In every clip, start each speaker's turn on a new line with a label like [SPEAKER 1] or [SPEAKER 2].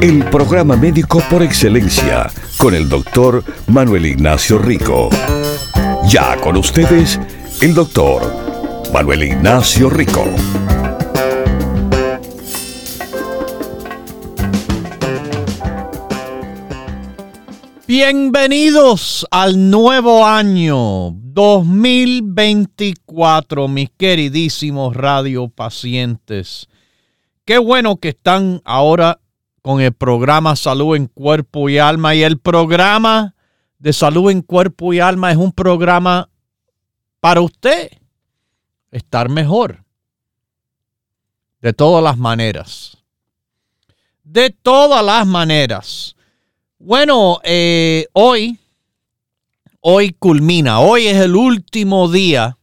[SPEAKER 1] El programa médico por excelencia con el doctor Manuel Ignacio Rico. Ya con ustedes, el doctor Manuel Ignacio Rico.
[SPEAKER 2] Bienvenidos al nuevo año 2024, mis queridísimos radiopacientes. Qué bueno que están ahora con el programa Salud en Cuerpo y Alma. Y el programa de Salud en Cuerpo y Alma es un programa para usted estar mejor. De todas las maneras. De todas las maneras. Bueno, eh, hoy, hoy culmina, hoy es el último día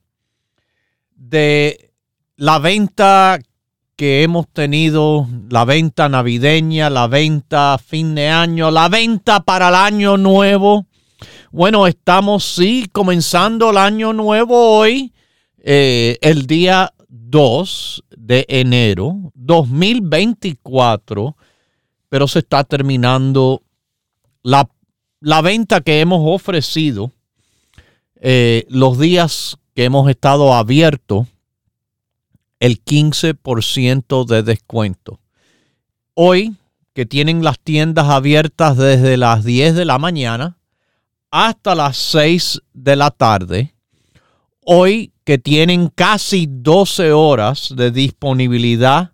[SPEAKER 2] de la venta que hemos tenido la venta navideña, la venta fin de año, la venta para el año nuevo. Bueno, estamos sí comenzando el año nuevo hoy, eh, el día 2 de enero 2024, pero se está terminando la, venta que hemos ofrecido eh, los días que hemos estado abiertos el 15% de descuento. Hoy, que tienen las tiendas abiertas desde las 10 de la mañana hasta las 6 de la tarde, hoy que tienen casi 12 horas de disponibilidad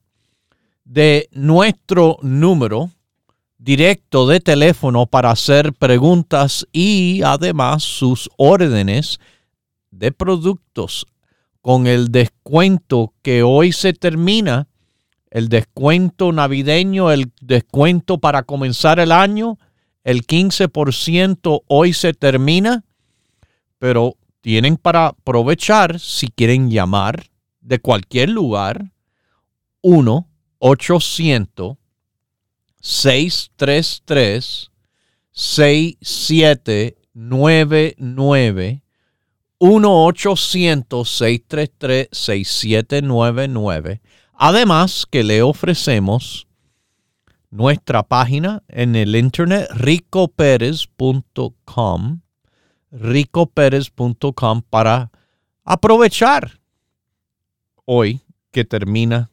[SPEAKER 2] de nuestro número directo de teléfono para hacer preguntas y además sus órdenes de productos con el descuento que hoy se termina, el descuento navideño, el descuento para comenzar el año, el 15% hoy se termina, pero tienen para aprovechar si quieren llamar de cualquier lugar 1 800 633 6799 1-800-633-6799. Además que le ofrecemos nuestra página en el internet ricoperez.com ricoperez.com para aprovechar hoy que termina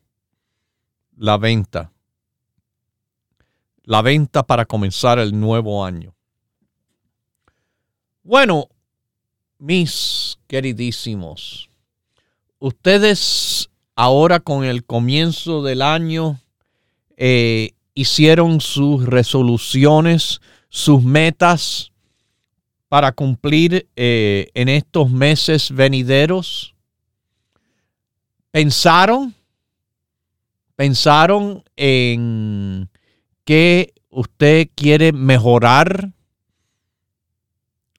[SPEAKER 2] la venta. La venta para comenzar el nuevo año. Bueno, mis queridísimos, ustedes ahora con el comienzo del año eh, hicieron sus resoluciones, sus metas para cumplir eh, en estos meses venideros. ¿Pensaron? ¿Pensaron en que usted quiere mejorar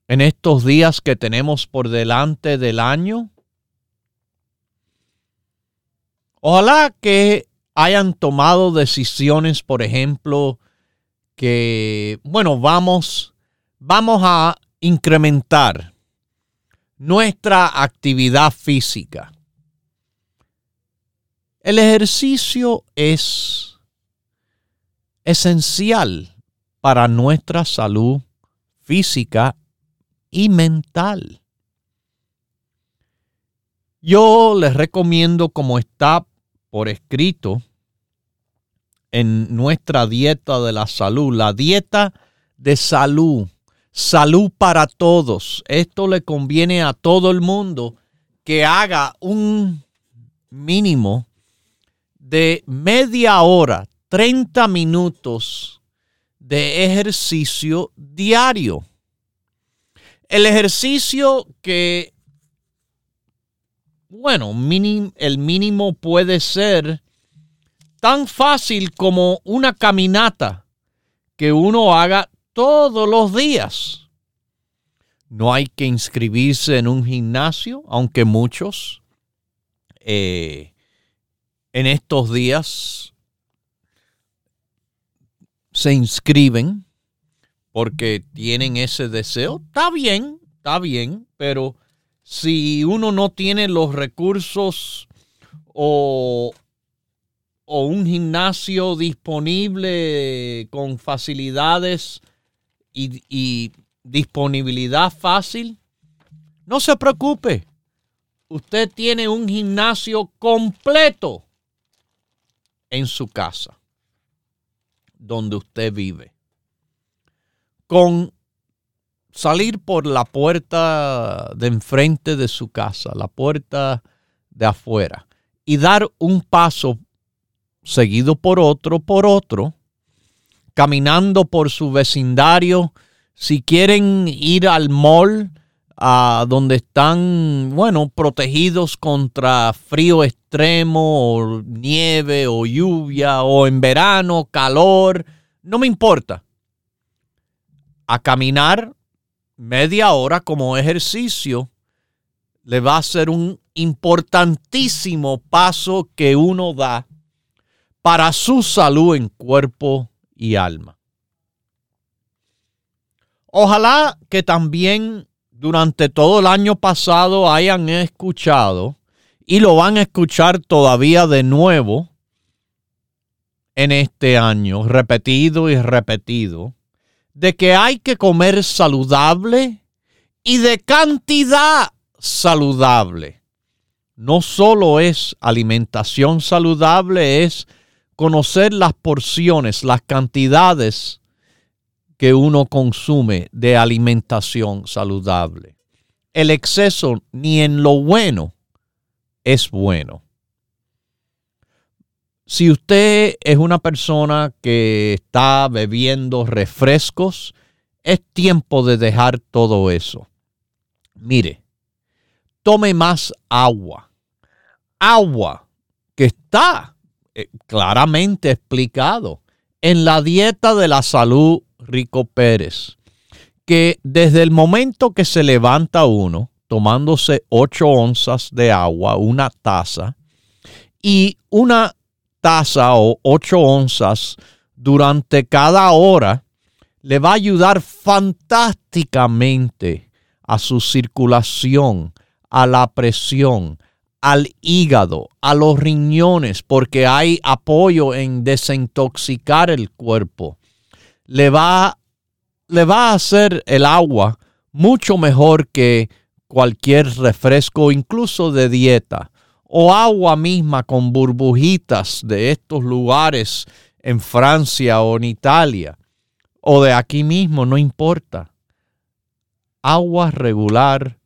[SPEAKER 2] en estos días que tenemos por delante del año? Ojalá que hayan tomado decisiones, por ejemplo, que, bueno, vamos, vamos a incrementar nuestra actividad física. El ejercicio es esencial para nuestra salud física y mental. Yo les recomiendo, como está por escrito en nuestra dieta de la salud, la dieta de salud, salud para todos. Esto le conviene a todo el mundo que haga un mínimo de media hora, 30 minutos de ejercicio diario. El ejercicio que, bueno, el mínimo puede ser tan fácil como una caminata que uno haga todos los días. No hay que inscribirse en un gimnasio, aunque muchos eh, en estos días se inscriben porque tienen ese deseo, está bien, está bien, pero si uno no tiene los recursos o, o un gimnasio disponible con facilidades y, y disponibilidad fácil, no se preocupe. Usted tiene un gimnasio completo en su casa donde usted vive. Con salir por la puerta de enfrente de su casa, la puerta de afuera, y dar un paso seguido por otro, por otro, caminando por su vecindario. Si quieren ir al mall, a donde están, bueno, protegidos contra frío extremo o nieve o lluvia o en verano, calor, no me importa. A caminar media hora como ejercicio le va a ser un importantísimo paso que uno da para su salud en cuerpo y alma. Ojalá que también durante todo el año pasado hayan escuchado y lo van a escuchar todavía de nuevo en este año, repetido y repetido, de que hay que comer saludable y de cantidad saludable. No solo es alimentación saludable, es conocer las porciones, las cantidades que uno consume de alimentación saludable. El exceso ni en lo bueno es bueno. Si usted es una persona que está bebiendo refrescos, es tiempo de dejar todo eso. Mire, tome más agua. Agua que está eh, claramente explicado en la dieta de la salud Rico Pérez, que desde el momento que se levanta uno, tomándose 8 onzas de agua, una taza, y una taza o 8 onzas durante cada hora, le va a ayudar fantásticamente a su circulación, a la presión, al hígado, a los riñones, porque hay apoyo en desintoxicar el cuerpo. Le va, le va a hacer el agua mucho mejor que cualquier refresco, incluso de dieta, o agua misma con burbujitas de estos lugares en Francia o en Italia, o de aquí mismo, no importa. Agua regular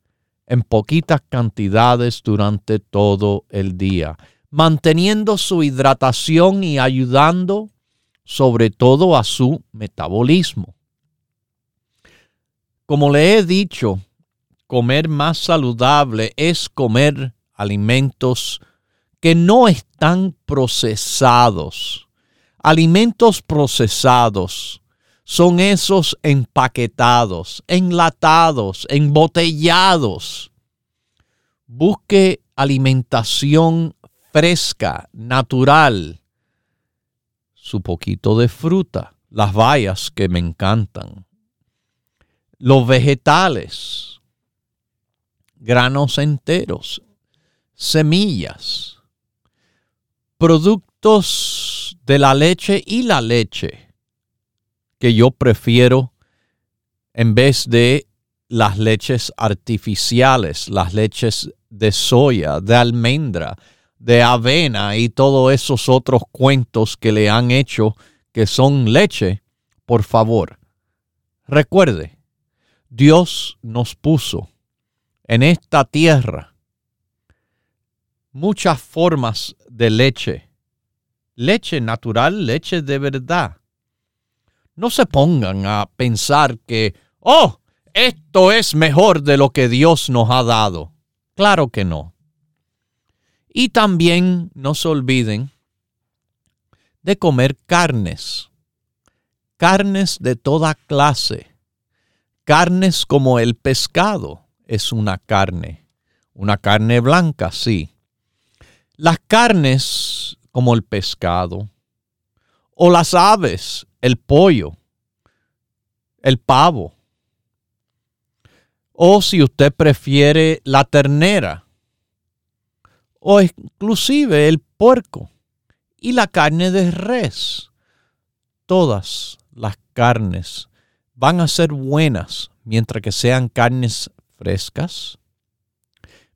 [SPEAKER 2] en poquitas cantidades durante todo el día, manteniendo su hidratación y ayudando sobre todo a su metabolismo. Como le he dicho, comer más saludable es comer alimentos que no están procesados. Alimentos procesados son esos empaquetados, enlatados, embotellados. Busque alimentación fresca, natural, su poquito de fruta, las bayas que me encantan, los vegetales, granos enteros, semillas, productos de la leche y la leche, que yo prefiero en vez de las leches artificiales, las leches de soya, de almendra, de avena y todos esos otros cuentos que le han hecho que son leche, por favor, recuerde, Dios nos puso en esta tierra muchas formas de leche. Leche natural, leche de verdad. No se pongan a pensar que, oh, esto es mejor de lo que Dios nos ha dado. Claro que no. Y también no se olviden de comer carnes, carnes de toda clase, carnes como el pescado es una carne, una carne blanca, sí. Las carnes como el pescado, o las aves, el pollo, el pavo, o si usted prefiere la ternera, o inclusive el puerco y la carne de res. Todas las carnes van a ser buenas mientras que sean carnes frescas,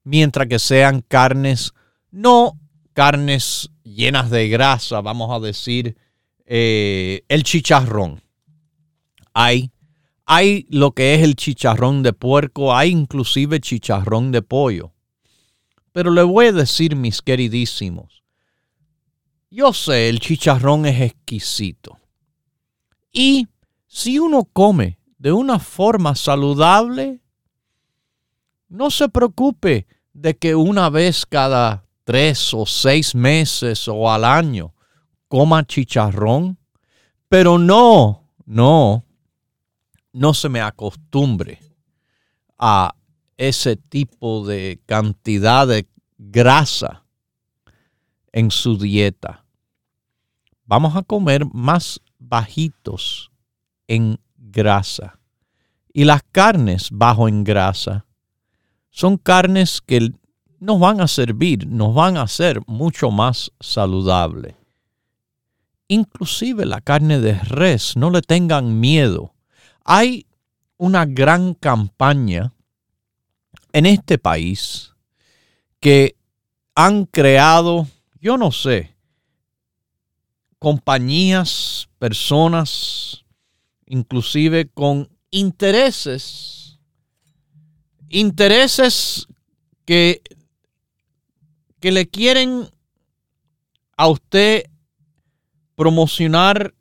[SPEAKER 2] mientras que sean carnes, no carnes llenas de grasa, vamos a decir, eh, el chicharrón. Hay, hay lo que es el chicharrón de puerco, hay inclusive chicharrón de pollo. Pero le voy a decir, mis queridísimos, yo sé, el chicharrón es exquisito. Y si uno come de una forma saludable, no se preocupe de que una vez cada tres o seis meses o al año coma chicharrón, pero no, no, no se me acostumbre a ese tipo de cantidad de grasa en su dieta. Vamos a comer más bajitos en grasa. Y las carnes bajo en grasa son carnes que nos van a servir, nos van a hacer mucho más saludable. Inclusive la carne de res, no le tengan miedo. Hay una gran campaña en este país que han creado, yo no sé, compañías, personas, inclusive con intereses, intereses que, que le quieren a usted promocionar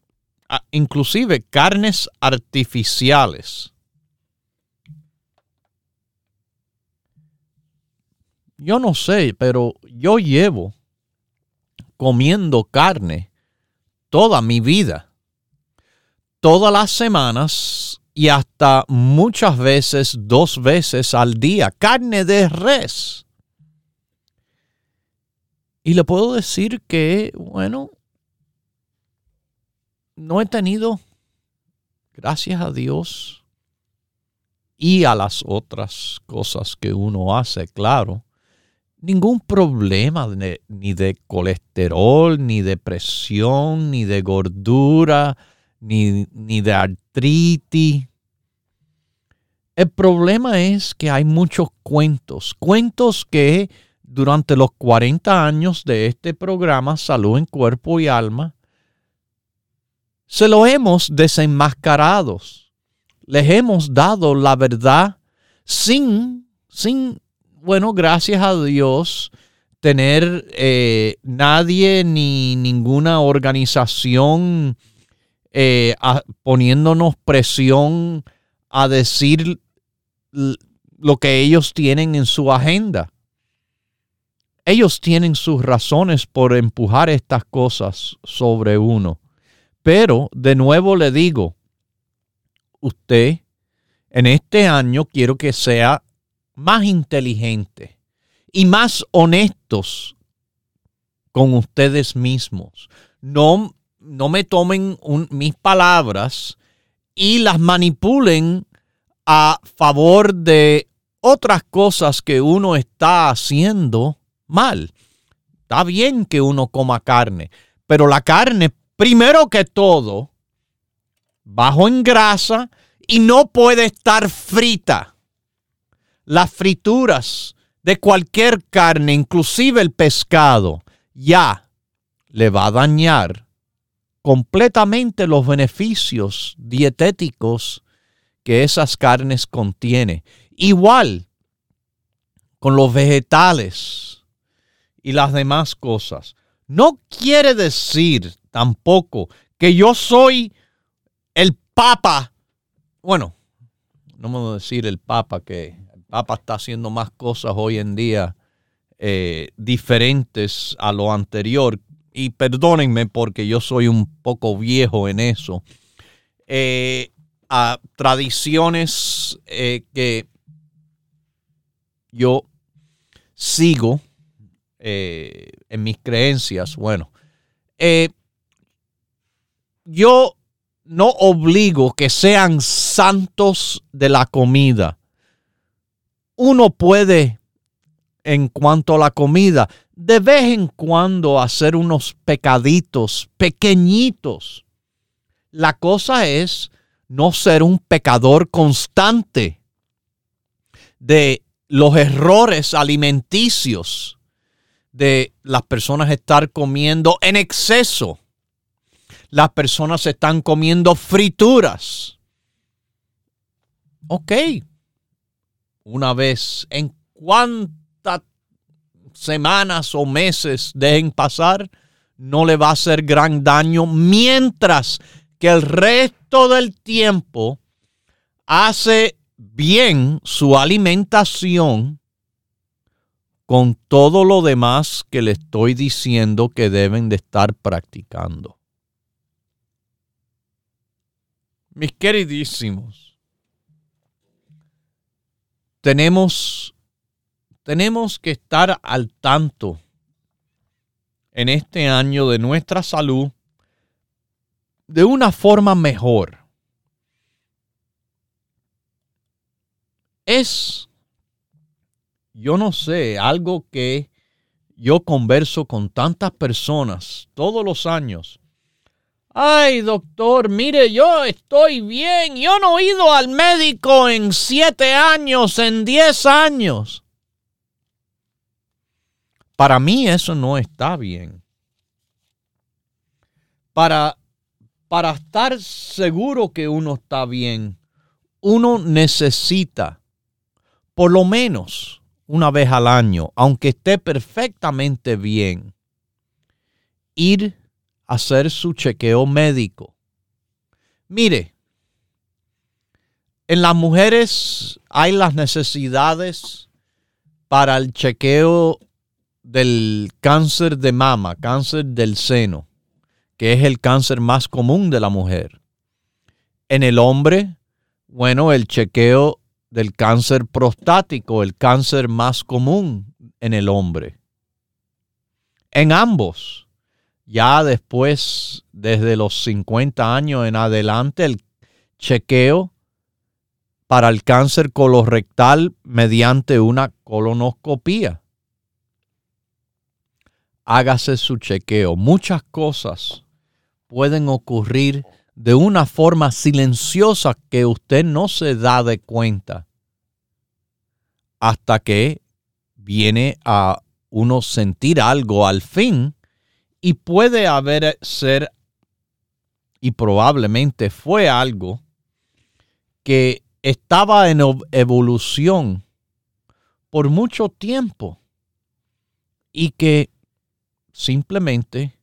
[SPEAKER 2] inclusive carnes artificiales Yo no sé, pero yo llevo comiendo carne toda mi vida. Todas las semanas y hasta muchas veces dos veces al día. Carne de res. Y le puedo decir que, bueno, no he tenido, gracias a Dios, y a las otras cosas que uno hace, claro, ningún problema ni de colesterol, ni de presión, ni de gordura, ni, ni de artritis. El problema es que hay muchos cuentos, cuentos que durante los 40 años de este programa Salud en Cuerpo y Alma, se lo hemos desenmascarado. Les hemos dado la verdad sin, sin bueno, gracias a Dios, tener eh, nadie ni ninguna organización eh, poniéndonos presión a decir lo que ellos tienen en su agenda. Ellos tienen sus razones por empujar estas cosas sobre uno. Pero, de nuevo le digo, usted en este año quiero que sea más inteligentes y más honestos con ustedes mismos. No, no me tomen mis palabras y las manipulen a favor de otras cosas que uno está haciendo mal. Está bien que uno coma carne, pero la carne, primero que todo, bajo en grasa y no puede estar frita. Las frituras de cualquier carne, inclusive el pescado, ya le va a dañar completamente los beneficios dietéticos que esas carnes contienen. Igual con los vegetales y las demás cosas. No quiere decir tampoco que yo soy el papa. Bueno, no me voy a decir el papa, que el papa está haciendo más cosas hoy en día eh, diferentes a lo anterior. Y perdónenme porque yo soy un poco viejo en eso. Eh, a tradiciones eh, que yo sigo en mis creencias. Bueno, yo no obligo que sean santos de la comida. Uno puede en cuanto a la comida, de vez en cuando hacer unos pecaditos pequeñitos. La cosa es no ser un pecador constante de los errores alimenticios, de las personas estar comiendo en exceso. Las personas están comiendo frituras. Ok. Una vez en cuanto semanas o meses dejen pasar, no le va a hacer gran daño, mientras que el resto del tiempo hace bien su alimentación con todo lo demás que le estoy diciendo que deben de estar practicando. Mis queridísimos, tenemos tenemos que estar al tanto en este año de nuestra salud de una forma mejor. Es, yo no sé, algo que yo converso con tantas personas todos los años. Ay, doctor, mire, yo estoy bien. Yo no he ido al médico en siete años, en diez años. Para mí eso no está bien. Para, para estar seguro que uno está bien, uno necesita por lo menos una vez al año, aunque esté perfectamente bien, ir a hacer su chequeo médico. Mire, en las mujeres hay las necesidades para el chequeo del cáncer de mama, cáncer del seno, que es el cáncer más común de la mujer. En el hombre, bueno, el chequeo del cáncer prostático, el cáncer más común en el hombre. En ambos, ya después, desde los 50 años en adelante, el chequeo para el cáncer colorectal mediante una colonoscopía hágase su chequeo. Muchas cosas pueden ocurrir de una forma silenciosa que usted no se da de cuenta hasta que viene a uno sentir algo al fin y puede haber ser y probablemente fue algo que estaba en evolución por mucho tiempo y que simplemente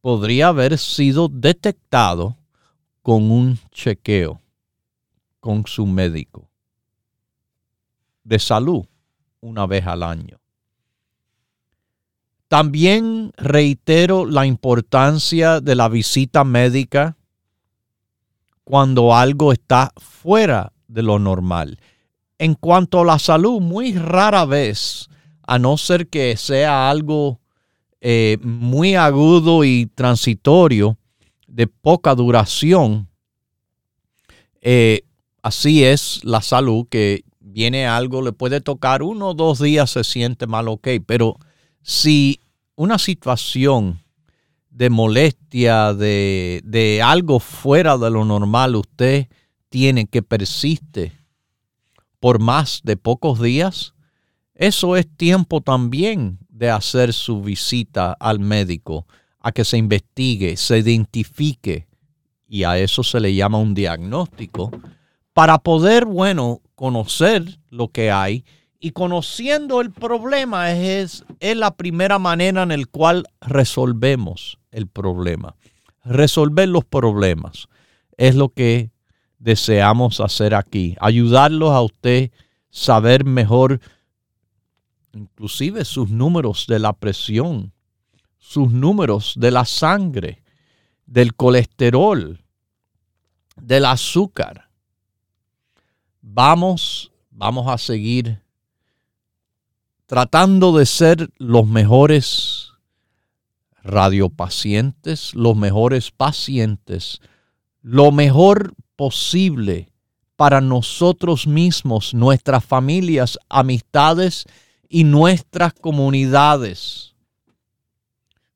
[SPEAKER 2] podría haber sido detectado con un chequeo con su médico de salud una vez al año. También reitero la importancia de la visita médica cuando algo está fuera de lo normal. En cuanto a la salud, muy rara vez, a no ser que sea algo eh, muy agudo y transitorio, de poca duración. Eh, así es la salud, que viene algo, le puede tocar uno o dos días, se siente mal, ok, pero si una situación de molestia, de, de algo fuera de lo normal usted tiene que persiste por más de pocos días, eso es tiempo también de hacer su visita al médico, a que se investigue, se identifique, y a eso se le llama un diagnóstico, para poder, bueno, conocer lo que hay y conociendo el problema es, es la primera manera en la cual resolvemos el problema. Resolver los problemas es lo que deseamos hacer aquí. Ayudarlos a usted saber mejor inclusive sus números de la presión, sus números de la sangre, del colesterol, del azúcar. Vamos, vamos a seguir tratando de ser los mejores radiopacientes, los mejores pacientes, lo mejor posible para nosotros mismos, nuestras familias, amistades y nuestras comunidades,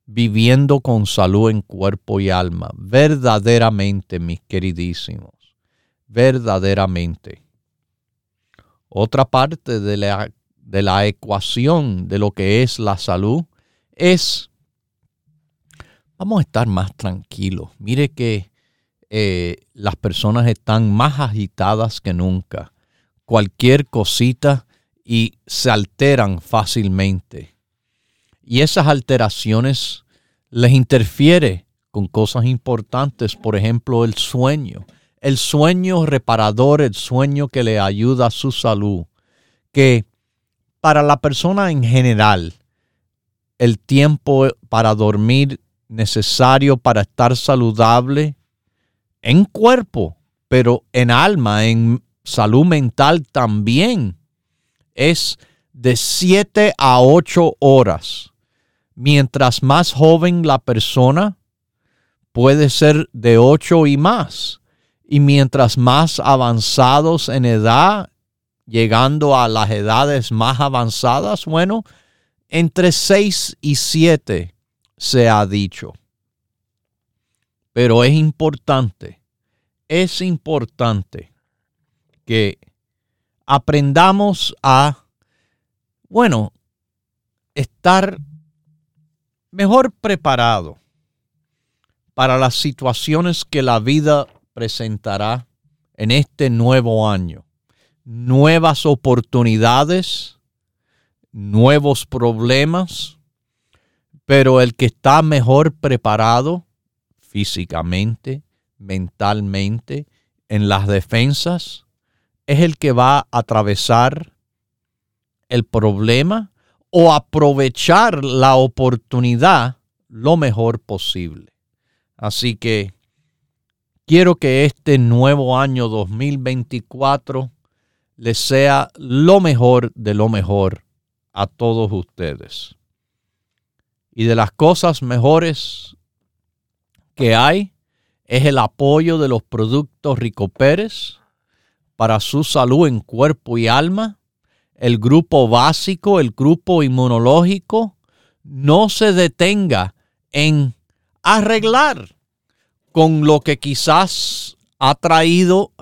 [SPEAKER 2] viviendo con salud en cuerpo y alma, verdaderamente, mis queridísimos, verdaderamente. Otra parte de la, de la ecuación de lo que es la salud es, vamos a estar más tranquilos. Mire que eh, las personas están más agitadas que nunca. Cualquier cosita y se alteran fácilmente. Y esas alteraciones les interfiere con cosas importantes, por ejemplo, el sueño. El sueño reparador, el sueño que le ayuda a su salud, que para la persona en general, el tiempo para dormir necesario para estar saludable en cuerpo, pero en alma, en salud mental también, es de 7 a 8 horas. Mientras más joven la persona, puede ser de 8 y más. Y mientras más avanzados en edad, llegando a las edades más avanzadas, bueno, entre 6 y 7 se ha dicho. Pero es importante, es importante que aprendamos a, bueno, estar mejor preparado para las situaciones que la vida presentará en este nuevo año. Nuevas oportunidades, nuevos problemas, pero el que está mejor preparado físicamente, mentalmente, en las defensas, es el que va a atravesar el problema o aprovechar la oportunidad lo mejor posible. Así que quiero que este nuevo año 2024 les sea lo mejor de lo mejor a todos ustedes. Y de las cosas mejores que hay es el apoyo de los productos Rico Pérez para su salud en cuerpo y alma. El grupo básico, el grupo inmunológico, no se detenga en arreglar con lo que quizás ha traído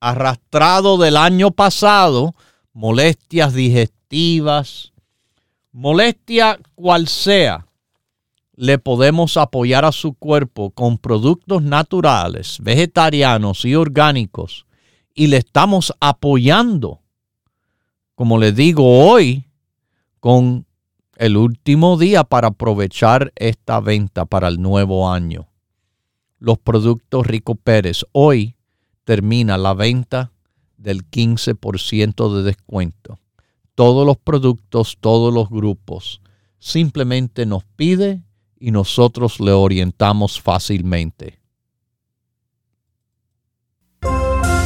[SPEAKER 2] arrastrado del año pasado, molestias digestivas, molestia cual sea le podemos apoyar a su cuerpo con productos naturales, vegetarianos y orgánicos y le estamos apoyando, como le digo hoy, con el último día para aprovechar esta venta para el nuevo año. Los productos Rico Pérez. Hoy termina la venta del 15% de descuento. Todos los productos, todos los grupos. Simplemente nos pide y nosotros le orientamos fácilmente.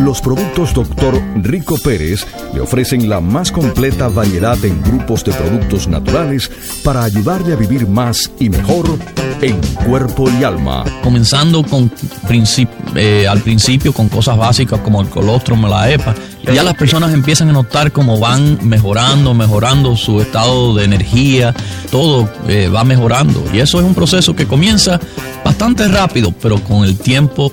[SPEAKER 1] Los productos Dr. Rico Pérez le ofrecen la más completa variedad en grupos de productos naturales para ayudarle a vivir más y mejor en cuerpo y alma.
[SPEAKER 3] Comenzando con eh, al principio con cosas básicas como el colostrum, la EPA, ya las personas empiezan a notar cómo van mejorando, mejorando su estado de energía, todo eh, va mejorando. Y eso es un proceso que comienza bastante rápido, pero con el tiempo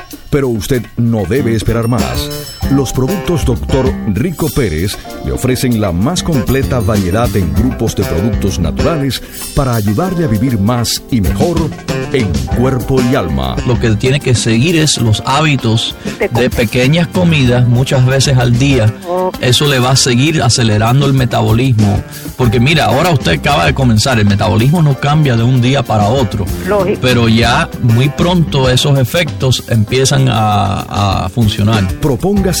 [SPEAKER 1] Pero usted no debe esperar más. Los productos Dr. Rico Pérez le ofrecen la más completa variedad en grupos de productos naturales para ayudarle a vivir más y mejor en cuerpo y alma.
[SPEAKER 3] Lo que tiene que seguir es los hábitos de pequeñas comidas muchas veces al día. Eso le va a seguir acelerando el metabolismo. Porque mira, ahora usted acaba de comenzar, el metabolismo no cambia de un día para otro. Pero ya muy pronto esos efectos empiezan a, a funcionar.
[SPEAKER 1] Propóngase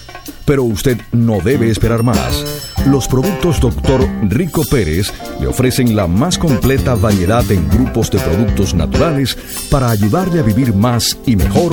[SPEAKER 1] pero usted no debe esperar más. Los productos Dr. Rico Pérez le ofrecen la más completa variedad en grupos de productos naturales para ayudarle a vivir más y mejor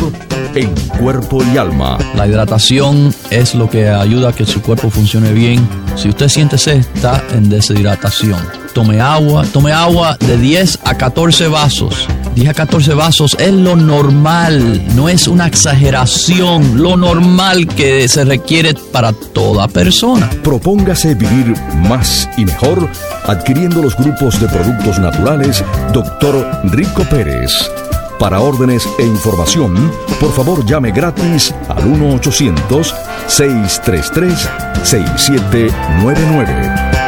[SPEAKER 1] en cuerpo y alma.
[SPEAKER 3] La hidratación es lo que ayuda a que su cuerpo funcione bien. Si usted siente sed, está en deshidratación. Tome agua, tome agua de 10 a 14 vasos 10 a 14 vasos es lo normal, no es una exageración, lo normal que se requiere para toda persona.
[SPEAKER 1] Propóngase vivir más y mejor adquiriendo los grupos de productos naturales Dr. Rico Pérez. Para órdenes e información, por favor llame gratis al 1-800-633-6799.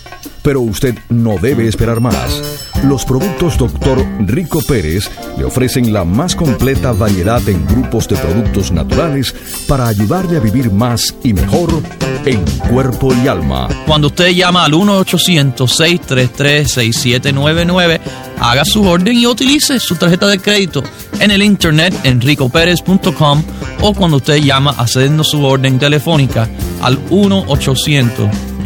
[SPEAKER 1] Pero usted no debe esperar más. Los productos Dr. Rico Pérez le ofrecen la más completa variedad en grupos de productos naturales para ayudarle a vivir más y mejor en cuerpo y alma.
[SPEAKER 3] Cuando usted llama al 1-800-633-6799, haga su orden y utilice su tarjeta de crédito en el internet en ricopérez.com o cuando usted llama haciendo su orden telefónica al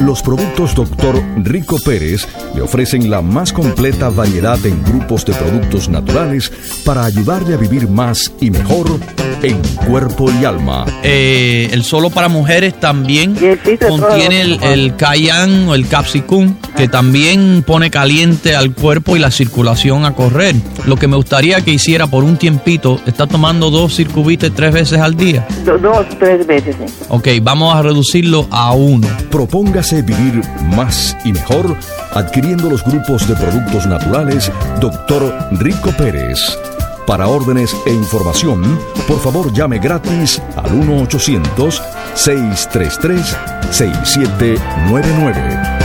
[SPEAKER 1] Los productos Dr. Rico Pérez le ofrecen la más completa variedad en grupos de productos naturales para ayudarle a vivir más y mejor en cuerpo y alma.
[SPEAKER 3] Eh, el solo para mujeres también contiene el, el cayán o el capsicum, que también pone caliente al cuerpo y la circulación a correr. Lo que me gustaría que hiciera por un tiempito, está tomando dos circubites tres veces al día.
[SPEAKER 4] dos, tres veces, sí.
[SPEAKER 3] Ok, vamos a reducirlo a uno.
[SPEAKER 1] Propóngase vivir más y mejor adquiriendo los grupos de productos naturales Dr. Rico Pérez. Para órdenes e información, por favor llame gratis al 1-800-633-6799.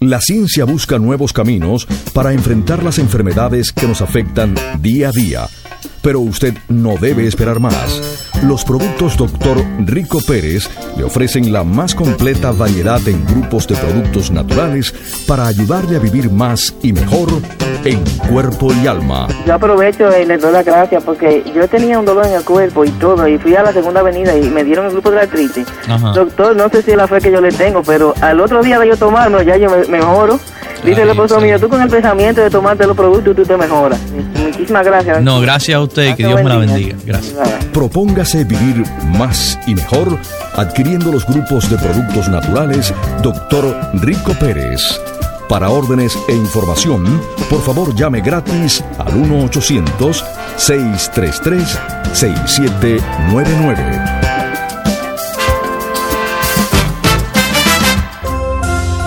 [SPEAKER 1] La ciencia busca nuevos caminos para enfrentar las enfermedades que nos afectan día a día. Pero usted no debe esperar más. Los productos Dr. Rico Pérez le ofrecen la más completa variedad en grupos de productos naturales para ayudarle a vivir más y mejor en cuerpo y alma.
[SPEAKER 4] Yo aprovecho y les doy las gracias porque yo tenía un dolor en el cuerpo y todo, y fui a la segunda avenida y me dieron el grupo de artritis.
[SPEAKER 3] Ajá.
[SPEAKER 4] Doctor, no sé si es la fe que yo le tengo, pero al otro día de yo tomarlo, ya yo me mejoro. Dice el esposo mío, tú con el pensamiento de tomarte los productos, tú te mejoras. Muchísimas gracias.
[SPEAKER 3] No, gracias a usted, que Dios me la bendiga. Gracias.
[SPEAKER 1] Propóngase vivir más y mejor adquiriendo los grupos de productos naturales Dr. Rico Pérez. Para órdenes e información, por favor llame gratis al 1-800-633-6799.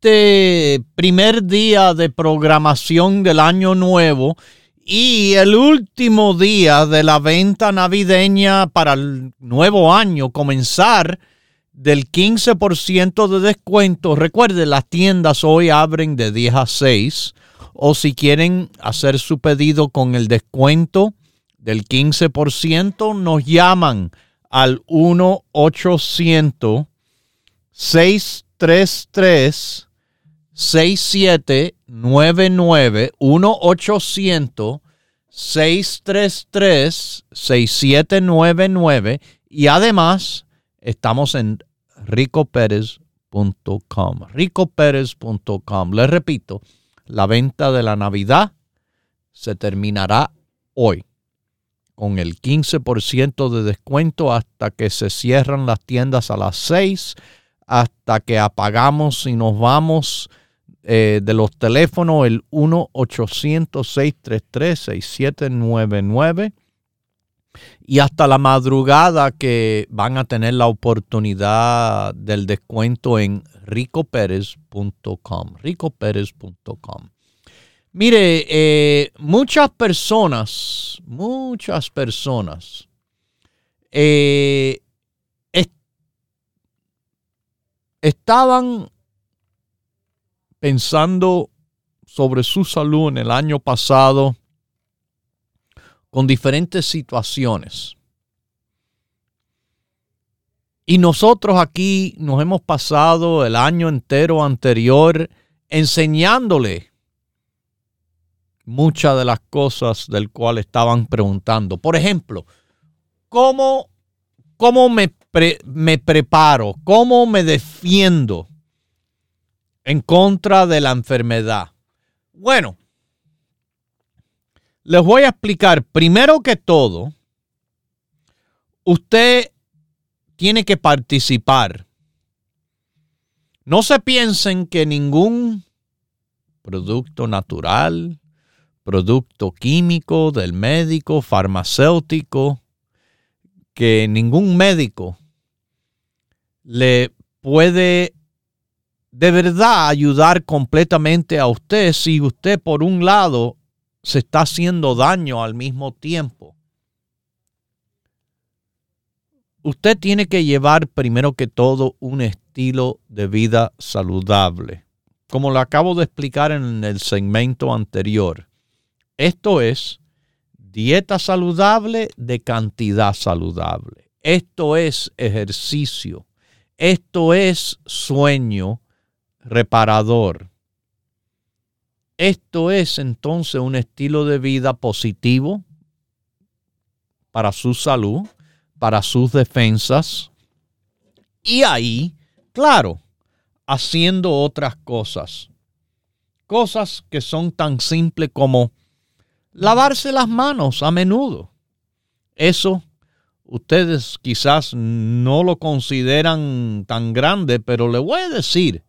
[SPEAKER 2] primer día de programación del año nuevo y el último día de la venta navideña para el nuevo año, comenzar del 15% de descuento. Recuerde, las tiendas hoy abren de 10 a 6 o si quieren hacer su pedido con el descuento del 15%, nos llaman al 1 800 633 6799 1 800 633 6799 y además estamos en ricoperez.com ricoperez.com les repito la venta de la Navidad se terminará hoy con el 15% de descuento hasta que se cierran las tiendas a las 6 hasta que apagamos y nos vamos eh, de los teléfonos el 1-800-633-6799 y hasta la madrugada que van a tener la oportunidad del descuento en ricoperez.com ricoperez.com Mire, eh, muchas personas, muchas personas eh, estaban pensando sobre su salud en el año pasado con diferentes situaciones. Y nosotros aquí nos hemos pasado el año entero anterior enseñándole muchas de las cosas del cual estaban preguntando. Por ejemplo, ¿cómo, cómo me me preparo? ¿Cómo me defiendo en contra de la enfermedad? Bueno, les voy a explicar. Primero que todo, usted tiene que participar. No se piensen que ningún producto natural, producto químico, del médico, farmacéutico, que ningún médico le puede de verdad ayudar completamente a usted si usted por un lado se está haciendo daño al mismo tiempo. Usted tiene que llevar primero que todo un estilo de vida saludable. Como lo acabo de explicar en el segmento anterior, esto es dieta saludable de cantidad saludable. Esto es ejercicio. Esto es sueño reparador. Esto es entonces un estilo de vida positivo para su salud, para sus defensas. Y ahí, claro, haciendo otras cosas. Cosas que son tan simples como lavarse las manos a menudo. Eso ustedes quizás no lo consideran tan grande, pero le voy a decir,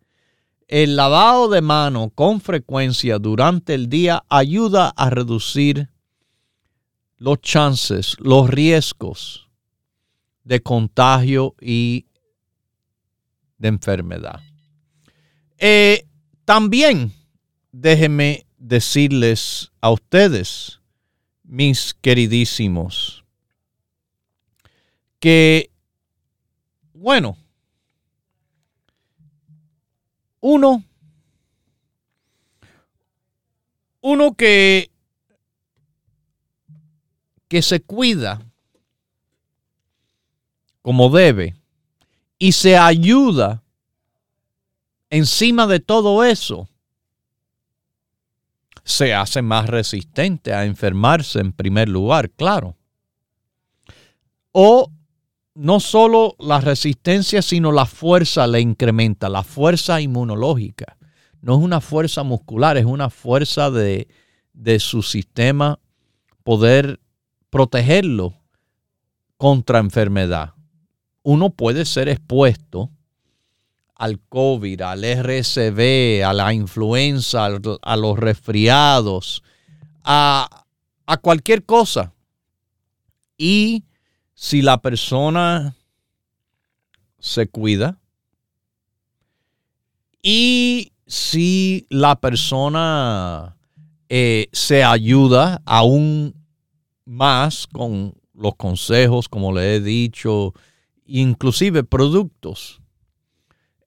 [SPEAKER 2] el lavado de mano con frecuencia durante el día ayuda a reducir los chances, los riesgos de contagio y de enfermedad. Eh, también déjenme decirles a ustedes, mis queridísimos, que, bueno, uno, uno que, que se cuida como debe y se ayuda encima de todo eso, se hace más resistente a enfermarse en primer lugar, claro. O no solo la resistencia, sino la fuerza le incrementa, la fuerza inmunológica. No es una fuerza muscular, es una fuerza de, de su sistema poder protegerlo contra enfermedad. Uno puede ser expuesto al COVID, al RSV, a la influenza, a los resfriados, a, a cualquier cosa. Y si la persona se cuida y si la persona eh, se ayuda aún más con los consejos, como le he dicho, inclusive productos.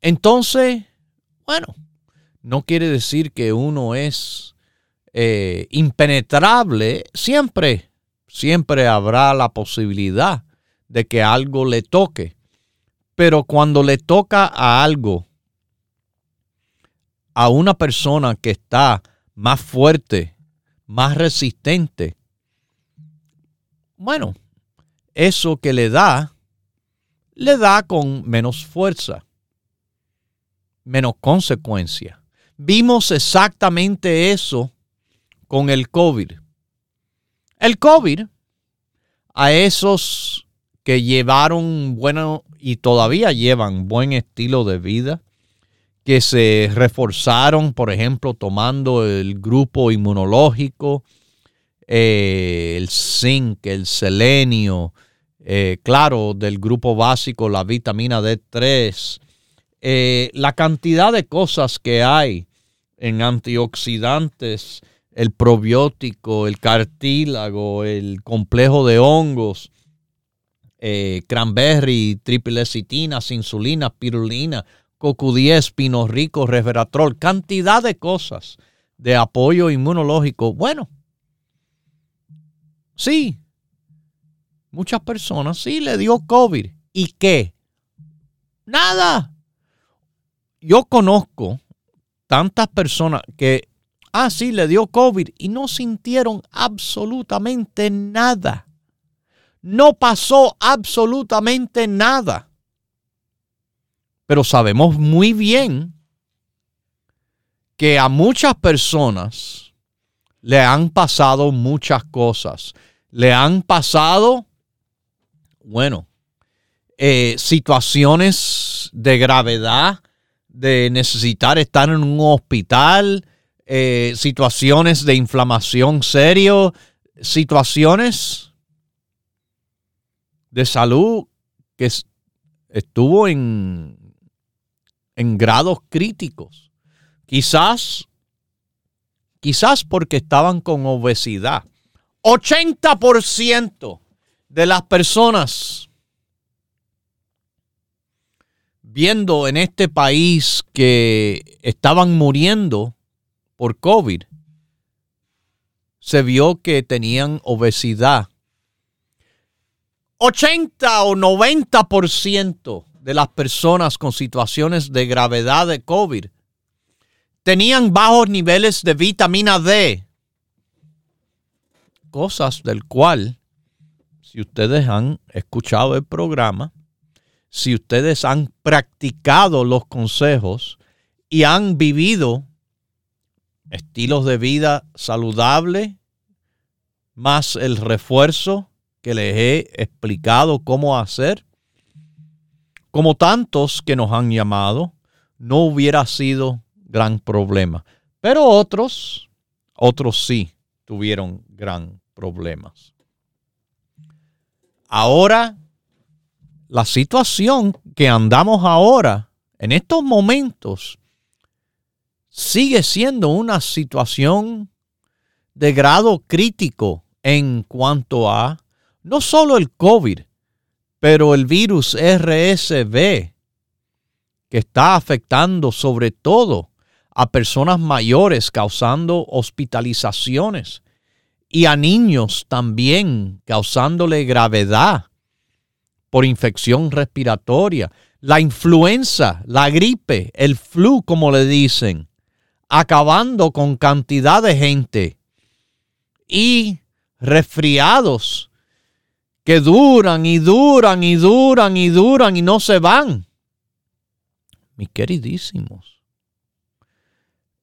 [SPEAKER 2] Entonces, bueno, no quiere decir que uno es eh, impenetrable siempre Siempre habrá la posibilidad de que algo le toque. Pero cuando le toca a algo, a una persona que está más fuerte, más resistente, bueno, eso que le da, le da con menos fuerza, menos consecuencia. Vimos exactamente eso con el COVID. El COVID, a esos que llevaron bueno y todavía llevan buen estilo de vida, que se reforzaron, por ejemplo, tomando el grupo inmunológico, eh, el zinc, el selenio, eh, claro, del grupo básico, la vitamina D3, eh, la cantidad de cosas que hay en antioxidantes el probiótico, el cartílago, el complejo de hongos, eh, cranberry, triple lecitina, insulina, pirulina, CoQ10, pino rico, resveratrol, cantidad de cosas de apoyo inmunológico. Bueno, sí, muchas personas sí le dio COVID. ¿Y qué? Nada. Yo conozco tantas personas que ah, sí, le dio COVID y no sintieron absolutamente nada. No pasó absolutamente nada. Pero sabemos muy bien que a muchas personas le han pasado muchas cosas. Le han pasado, bueno, eh, situaciones de gravedad, de necesitar estar en un hospital, eh, situaciones de inflamación serio, situaciones de salud que estuvo en, en grados críticos. Quizás, quizás porque estaban con obesidad. 80% de las personas viendo en este país que estaban muriendo por COVID, se vio que tenían obesidad. 80 o 90% de las personas con situaciones de gravedad de COVID tenían bajos niveles de vitamina D, cosas del cual, si ustedes han escuchado el programa, si ustedes han practicado los consejos y han vivido estilos de vida saludable, más el refuerzo que les he explicado cómo hacer, como tantos que nos han llamado, no hubiera sido gran problema. Pero otros, otros sí tuvieron gran problemas. Ahora la situación que andamos ahora, en estos momentos, sigue siendo una situación de grado crítico en cuanto a no solo el COVID, pero el virus RSV, que está afectando sobre todo a personas mayores, causando hospitalizaciones, y a niños también, causándole gravedad por infección respiratoria, la influenza, la gripe, el flu, como le dicen, acabando con cantidad de gente y resfriados que duran y duran y duran y duran y no se van. Mis queridísimos,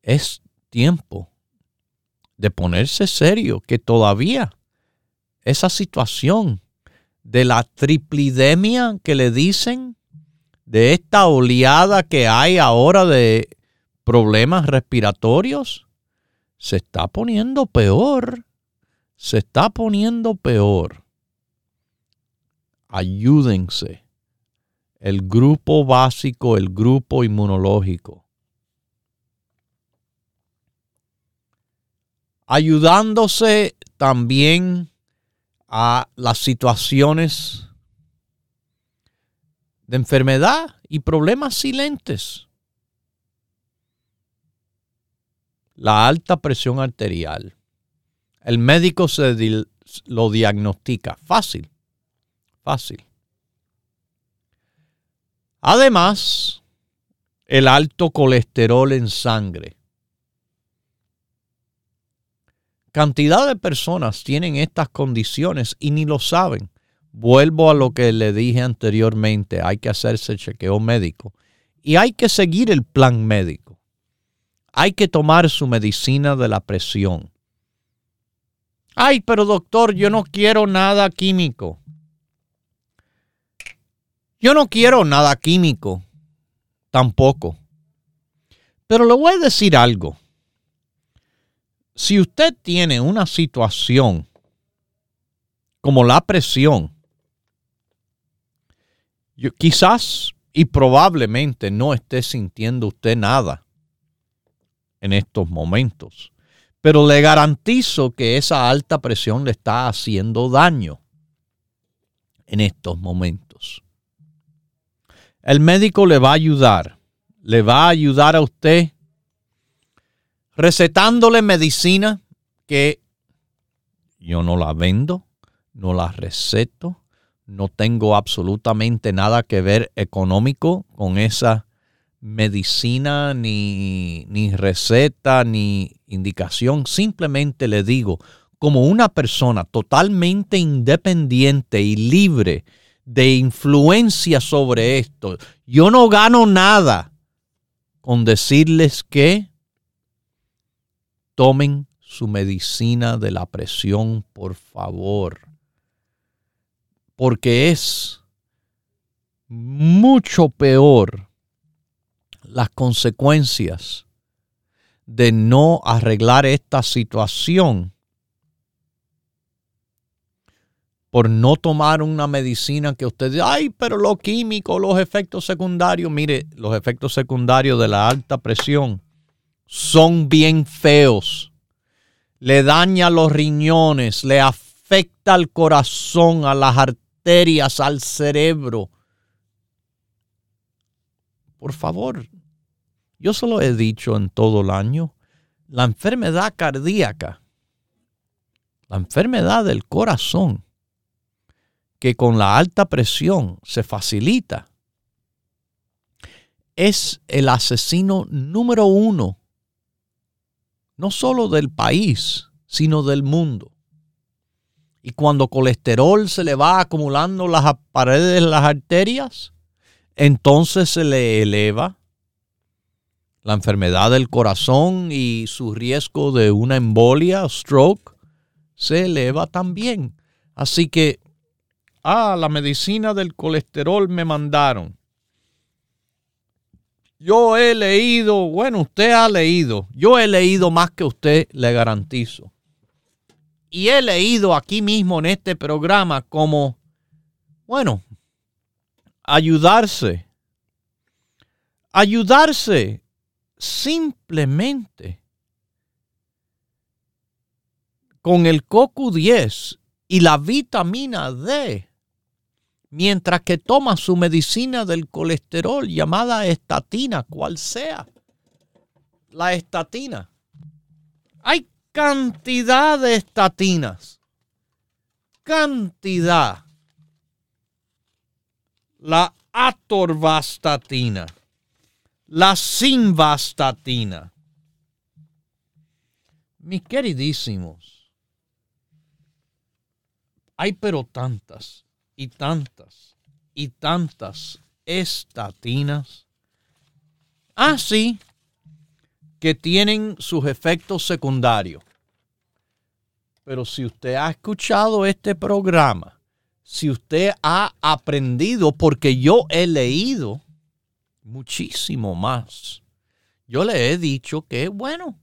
[SPEAKER 2] es tiempo de ponerse serio que todavía esa situación de la triplidemia que le dicen, de esta oleada que hay ahora de problemas respiratorios, se está poniendo peor, se está poniendo peor. Ayúdense. El grupo básico, el grupo inmunológico. Ayudándose también a las situaciones de enfermedad y problemas silentes. La alta presión arterial. El médico se lo diagnostica fácil, fácil. Además, el alto colesterol en sangre Cantidad de personas tienen estas condiciones y ni lo saben. Vuelvo a lo que le dije anteriormente, hay que hacerse chequeo médico y hay que seguir el plan médico. Hay que tomar su medicina de la presión. Ay, pero doctor, yo no quiero nada químico. Yo no quiero nada químico, tampoco. Pero le voy a decir algo si usted tiene una situación como la presión, quizás y probablemente no esté sintiendo usted nada en estos momentos, pero le garantizo que esa alta presión le está haciendo daño en estos momentos. El médico le va a ayudar, le va a ayudar a usted recetándole medicina que yo no la vendo, no la receto, no tengo absolutamente nada que ver económico con esa medicina, ni, ni receta, ni indicación. Simplemente le digo, como una persona totalmente independiente y libre de influencia sobre esto, yo no gano nada con decirles que Tomen su medicina de la presión, por favor. Porque es mucho peor las consecuencias de no arreglar esta situación por no tomar una medicina que usted dice, ay, pero lo químico, los efectos secundarios, mire, los efectos secundarios de la alta presión son bien feos. Le daña los riñones, le afecta al corazón, a las arterias, al cerebro. Por favor, yo solo he dicho en todo el año, la enfermedad cardíaca, la enfermedad del corazón, que con la alta presión se facilita, es el asesino número uno, no solo del país, sino del mundo. Y cuando colesterol se le va acumulando las paredes de las arterias, entonces se le eleva la enfermedad del corazón y su riesgo de una embolia, stroke, se eleva también. Así que, ah, la medicina del colesterol me mandaron. Yo he leído, bueno, usted ha leído, yo he leído más que usted, le garantizo. Y he leído aquí mismo en este programa como, bueno, ayudarse. Ayudarse simplemente con el CoQ10 y la vitamina D, mientras que toma su medicina del colesterol llamada estatina, cual sea la estatina. Hay cantidad de estatinas, cantidad. La atorvastatina la simvastatina. Mis queridísimos, hay pero tantas y tantas y tantas estatinas. Así que tienen sus efectos secundarios. Pero si usted ha escuchado este programa, si usted ha aprendido, porque yo he leído, muchísimo más. Yo le he dicho que, bueno,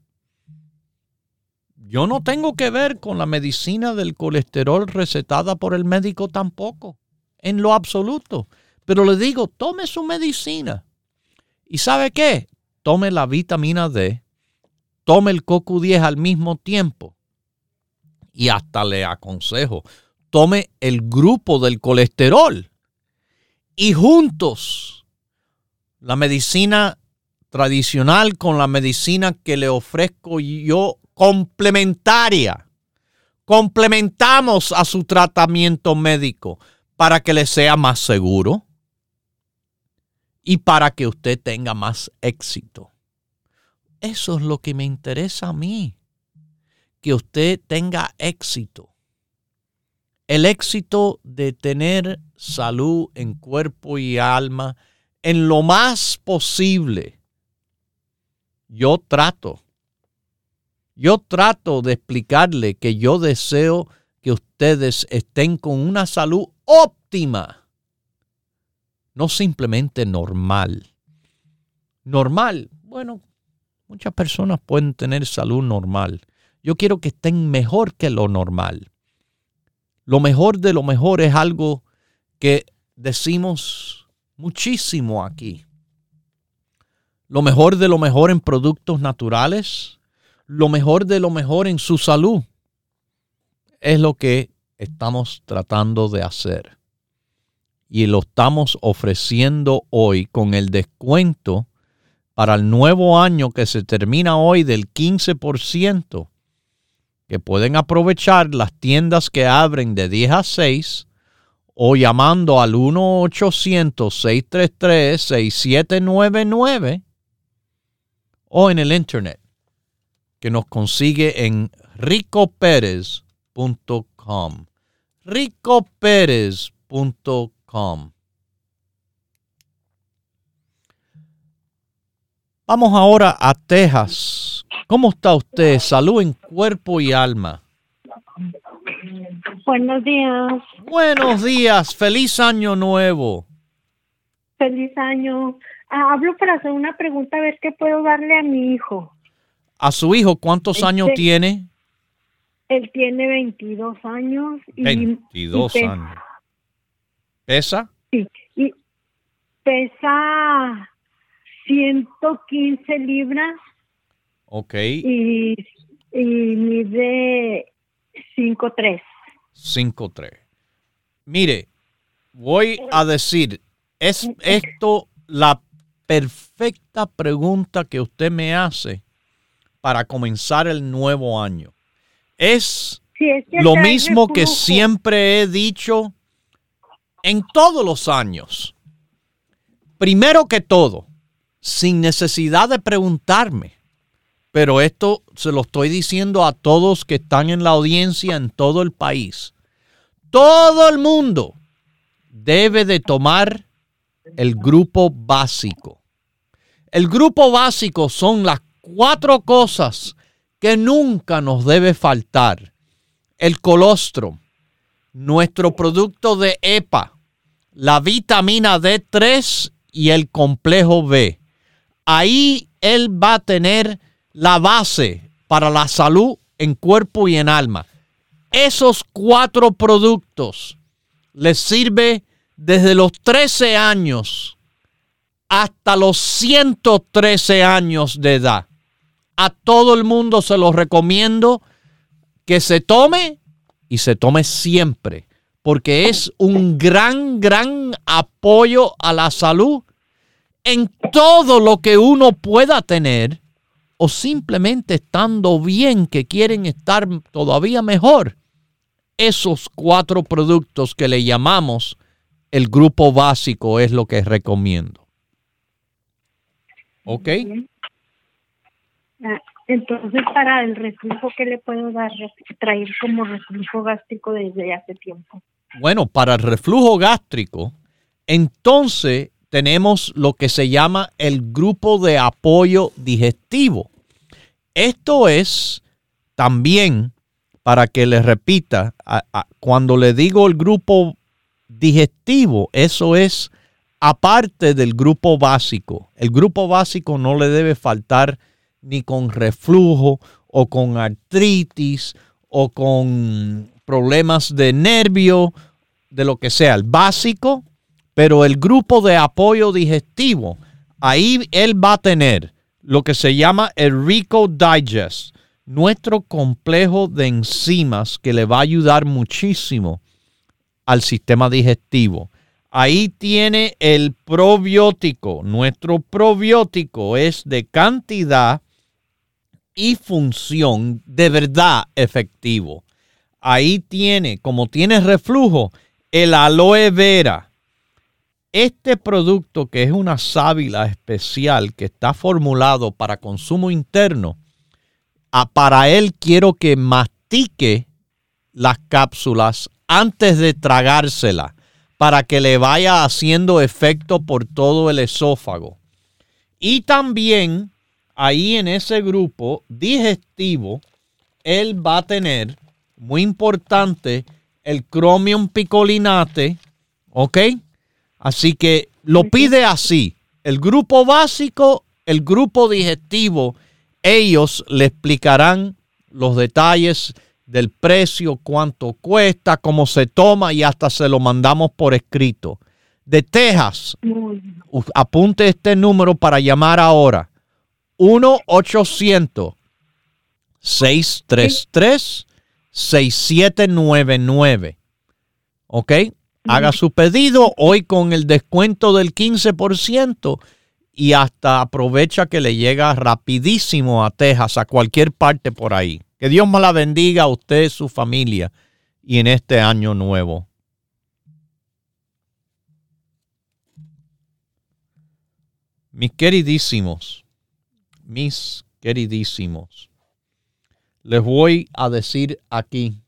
[SPEAKER 2] yo no tengo que ver con la medicina del colesterol recetada por el médico tampoco, en lo absoluto. Pero le digo, tome su medicina. ¿Y sabe qué? Tome la vitamina D, tome el CoQ10 al mismo tiempo. Y hasta le aconsejo, tome el grupo del colesterol. Y juntos la medicina tradicional con la medicina que le ofrezco yo complementaria. Complementamos a su tratamiento médico para que le sea más seguro y para que usted tenga más éxito. Eso es lo que me interesa a mí, que usted tenga éxito. El éxito de tener salud en cuerpo y alma en lo más posible, yo trato, yo trato de explicarle que yo deseo que ustedes estén con una salud óptima, no simplemente normal. Normal, bueno, muchas personas pueden tener salud normal. Yo quiero que estén mejor que lo normal. Lo mejor de lo mejor es algo que decimos muchísimo aquí. Lo mejor de lo mejor en productos naturales, lo mejor de lo mejor en su salud. Es lo que estamos tratando de hacer. Y lo estamos ofreciendo hoy con el descuento para el nuevo año que se termina hoy del 15%, que pueden aprovechar las tiendas que abren de 10 a 6 o llamando al 1-800-633-6799 o en el internet que nos consigue en ricoperez.com. ricoperez.com. Vamos ahora a Texas. ¿Cómo está usted? Salud en cuerpo y alma.
[SPEAKER 5] Buenos días.
[SPEAKER 2] Buenos días. Feliz año nuevo.
[SPEAKER 5] Feliz año. Ah, hablo para hacer una pregunta a ver qué puedo darle a mi hijo.
[SPEAKER 2] ¿A su hijo cuántos
[SPEAKER 5] Este-
[SPEAKER 2] años tiene?
[SPEAKER 5] Él tiene 22 años. Y,
[SPEAKER 2] 22
[SPEAKER 5] y pe-
[SPEAKER 2] años. ¿Pesa?
[SPEAKER 5] Sí, y pesa 115 libras
[SPEAKER 2] Ok.
[SPEAKER 5] y, y mide 5'3".
[SPEAKER 2] 5-3. Mire, voy a decir, es esto la perfecta pregunta que usted me hace para comenzar el nuevo año. Es
[SPEAKER 5] Sí,
[SPEAKER 2] lo mismo que siempre he dicho en todos los años. Primero que todo, sin necesidad de preguntarme, pero esto se lo estoy diciendo a todos que están en la audiencia en todo el país. Todo el mundo debe de tomar el grupo básico. El grupo básico son las cuatro cosas que nunca nos debe faltar. El colostrum, nuestro producto de EPA, la vitamina D3 y el complejo B. Ahí él va a tener la base para la salud en cuerpo y en alma. Esos cuatro productos les sirve desde los 13 años hasta los 113 años de edad. A todo el mundo se los recomiendo que se tome y se tome siempre, porque es un gran, gran apoyo a la salud en todo lo que uno pueda tener o simplemente estando bien que quieren estar todavía mejor. Esos cuatro productos que le llamamos el grupo básico es lo que recomiendo. ¿Ok?
[SPEAKER 5] Ah, Entonces, para el reflujo, ¿qué le puedo dar? Traer como reflujo gástrico desde hace tiempo.
[SPEAKER 2] Bueno, para el reflujo gástrico, entonces tenemos lo que se llama el grupo de apoyo digestivo. Esto es también, para que les repita, cuando le digo el grupo digestivo, eso es aparte del grupo básico. El grupo básico no le debe faltar ni con reflujo o con artritis o con problemas de nervio, de lo que sea. El básico, pero el grupo de apoyo digestivo, ahí él va a tener lo que se llama el Rico Digest, nuestro complejo de enzimas que le va a ayudar muchísimo al sistema digestivo. Ahí tiene el probiótico. Nuestro probiótico es de cantidad y función de verdad efectivo. Ahí tiene, como tiene reflujo, el aloe vera. Este producto que es una sábila especial que está formulado para consumo interno, para él quiero que mastique las cápsulas antes de tragársela para que le vaya haciendo efecto por todo el esófago. Y también ahí en ese grupo digestivo, él va a tener, muy importante, el chromium picolinate, ¿ok? Así que lo pide así, el grupo básico, el grupo digestivo, ellos le explicarán los detalles del precio, cuánto cuesta, cómo se toma y hasta se lo mandamos por escrito. De Texas, apunte este número para llamar ahora. 1-800-633-6799. ¿Ok? Haga su pedido hoy con el descuento del 15% y hasta aprovecha que le llega rapidísimo a Texas, a cualquier parte por ahí. Que Dios me la bendiga a usted, su familia y en este año nuevo. Mis queridísimos, mis queridísimos, les voy a decir aquí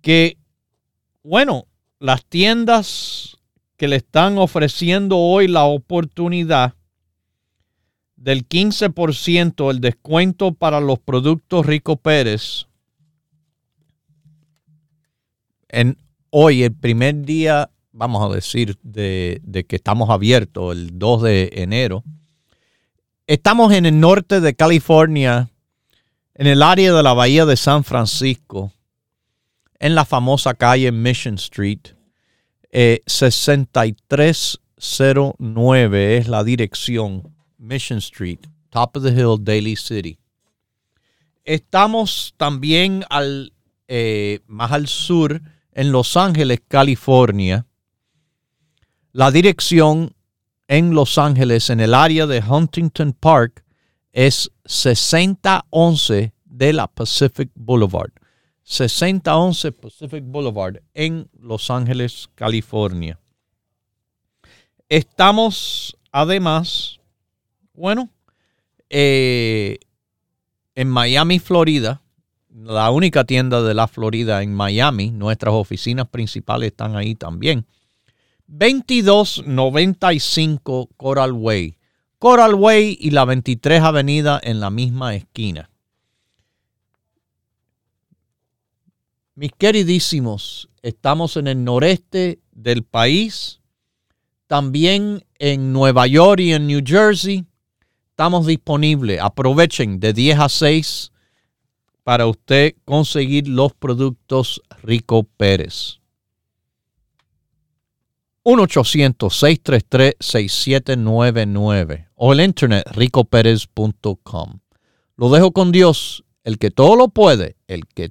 [SPEAKER 2] que, bueno, las tiendas que le están ofreciendo hoy la oportunidad del 15% el descuento para los productos Rico Pérez en hoy, el primer día, vamos a decir, de, de que estamos abiertos, el 2 de enero. Estamos en el norte de California en el área de la Bahía de San Francisco, en la famosa calle Mission Street, 6309 eh, es la dirección, Mission Street, Top of the Hill, Daly City. Estamos también al, eh, más al sur, en Los Ángeles, California. La dirección en Los Ángeles, en el área de Huntington Park, es 6011 de la Pacific Boulevard. 6011 Pacific Boulevard en Los Ángeles, California. Estamos además, bueno, eh, en Miami, Florida, la única tienda de la Florida en Miami. Nuestras oficinas principales están ahí también. 2295 Coral Way. Coral Way y la 23 Avenida en la misma esquina. Mis queridísimos, estamos en el noreste del país, también en Nueva York y en New Jersey. Estamos disponibles. Aprovechen de 10 a 6 para usted conseguir los productos Rico Pérez. 1-800-633-6799 o el internet ricopérez.com. Lo dejo con Dios, el que todo lo puede, el que